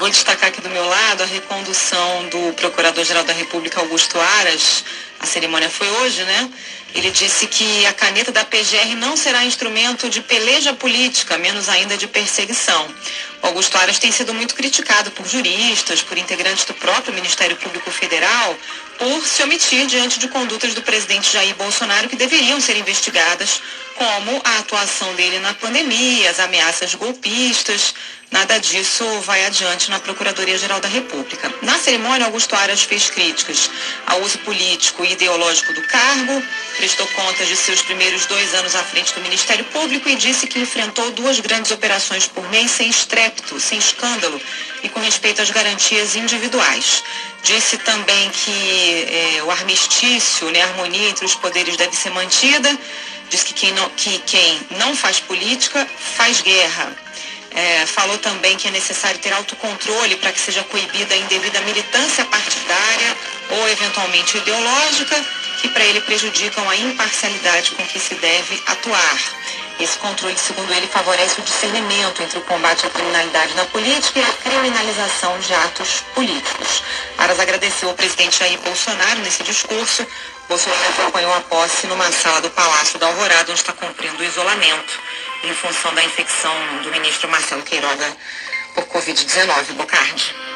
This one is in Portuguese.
Vou destacar aqui do meu lado a recondução do Procurador-Geral da República, Augusto Aras. A cerimônia foi hoje, né? Ele disse que a caneta da PGR não será instrumento de peleja política, menos ainda de perseguição. O Augusto Aras tem sido muito criticado por juristas, por integrantes do próprio Ministério Público Federal, por se omitir diante de condutas do presidente Jair Bolsonaro que deveriam ser investigadas, como a atuação dele na pandemia, as ameaças golpistas, Nada disso vai adiante na Procuradoria-Geral da República. Na cerimônia, Augusto Aras fez críticas ao uso político e ideológico do cargo, prestou contas de seus primeiros dois anos à frente do Ministério Público e disse que enfrentou duas grandes operações por mês sem estrépito, sem escândalo e com respeito às garantias individuais. Disse também que é, o armistício, né, a harmonia entre os poderes deve ser mantida. Diz que quem não, que quem não faz política faz guerra. É, falou também que é necessário ter autocontrole para que seja coibida a indevida militância partidária ou eventualmente ideológica, que para ele prejudicam a imparcialidade com que se deve atuar. Esse controle, segundo ele, favorece o discernimento entre o combate à criminalidade na política e a criminalização de atos políticos. Aras agradeceu ao presidente Jair Bolsonaro nesse discurso. Bolsonaro acompanhou a posse numa sala do Palácio da Alvorada, onde está cumprindo o isolamento em função da infecção do ministro Marcelo Queiroga por Covid-19. Bocardi.